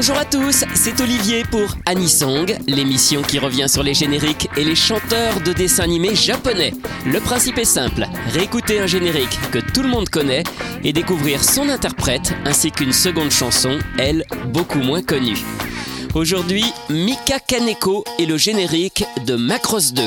Bonjour à tous, c'est Olivier pour Anisong, l'émission qui revient sur les génériques et les chanteurs de dessins animés japonais. Le principe est simple, réécouter un générique que tout le monde connaît et découvrir son interprète ainsi qu'une seconde chanson, elle, beaucoup moins connue. Aujourd'hui, Mika Kaneko et le générique de Macross 2.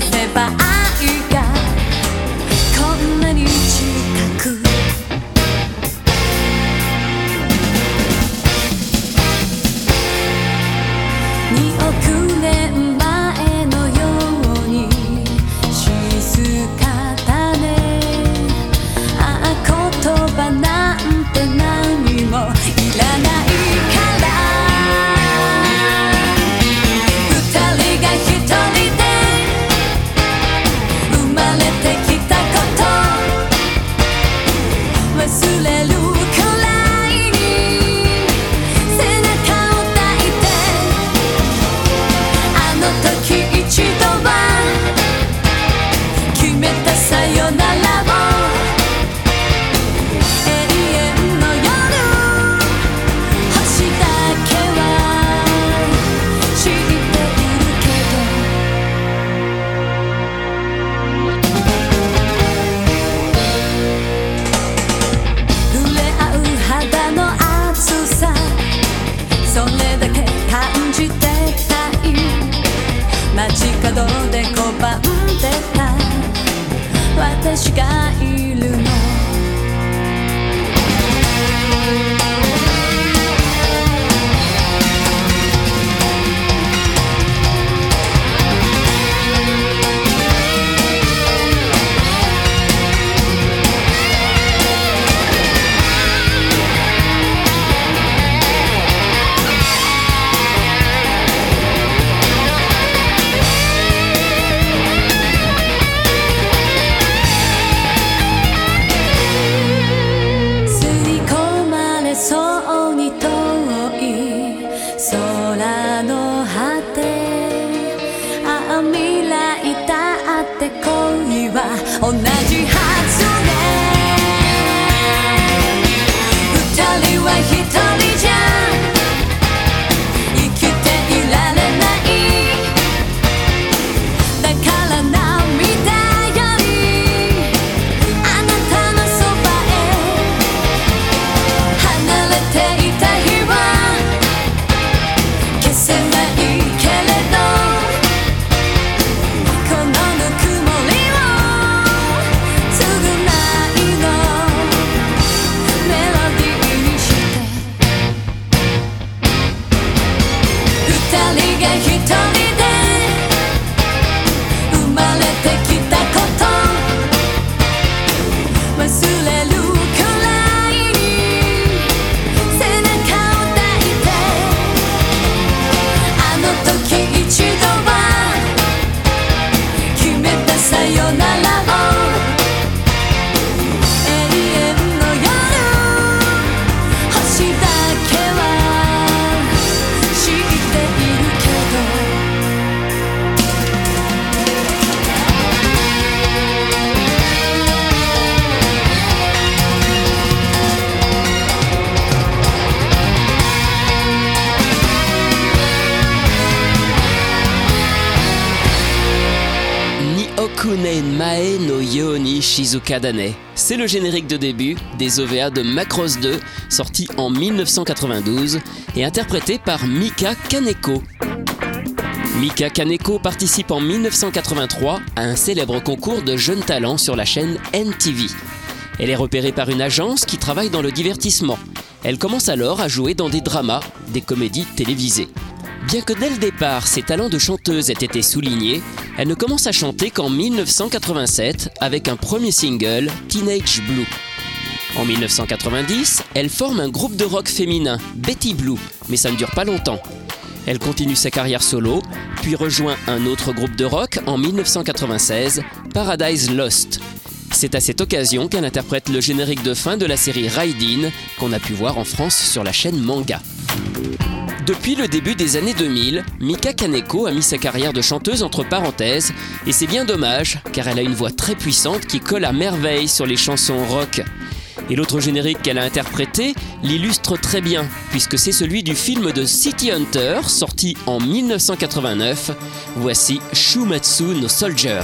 sepa. Shizuka Dane. C'est le générique de début des OVA de Macross 2, sorti en 1992 et interprété par Mika Kaneko. Mika Kaneko participe en 1983 à un célèbre concours de jeunes talents sur la chaîne NTV. Elle est repérée par une agence qui travaille dans le divertissement. Elle commence alors à jouer dans des dramas, des comédies télévisées. Bien que dès le départ ses talents de chanteuse aient été soulignés, elle ne commence à chanter qu'en 1987 avec un premier single, Teenage Blue. En 1990, elle forme un groupe de rock féminin, Betty Blue, mais ça ne dure pas longtemps. Elle continue sa carrière solo, puis rejoint un autre groupe de rock en 1996, Paradise Lost. C'est à cette occasion qu'elle interprète le générique de fin de la série Raidin, qu'on a pu voir en France sur la chaîne Manga. Depuis le début des années 2000, Mika Kaneko a mis sa carrière de chanteuse entre parenthèses, et c'est bien dommage, car elle a une voix très puissante qui colle à merveille sur les chansons rock. Et l'autre générique qu'elle a interprété l'illustre très bien, puisque c'est celui du film de City Hunter, sorti en 1989. Voici Shumatsu no Soldier.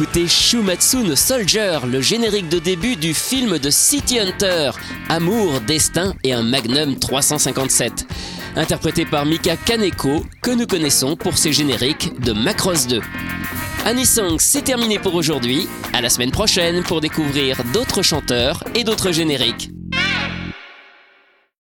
D'écouter Shumatsu no Soldier, le générique de début du film de City Hunter, Amour, Destin et un Magnum 357. Interprété par Mika Kaneko, que nous connaissons pour ses génériques de Macross 2. Anisong, c'est terminé pour aujourd'hui. À la semaine prochaine pour découvrir d'autres chanteurs et d'autres génériques.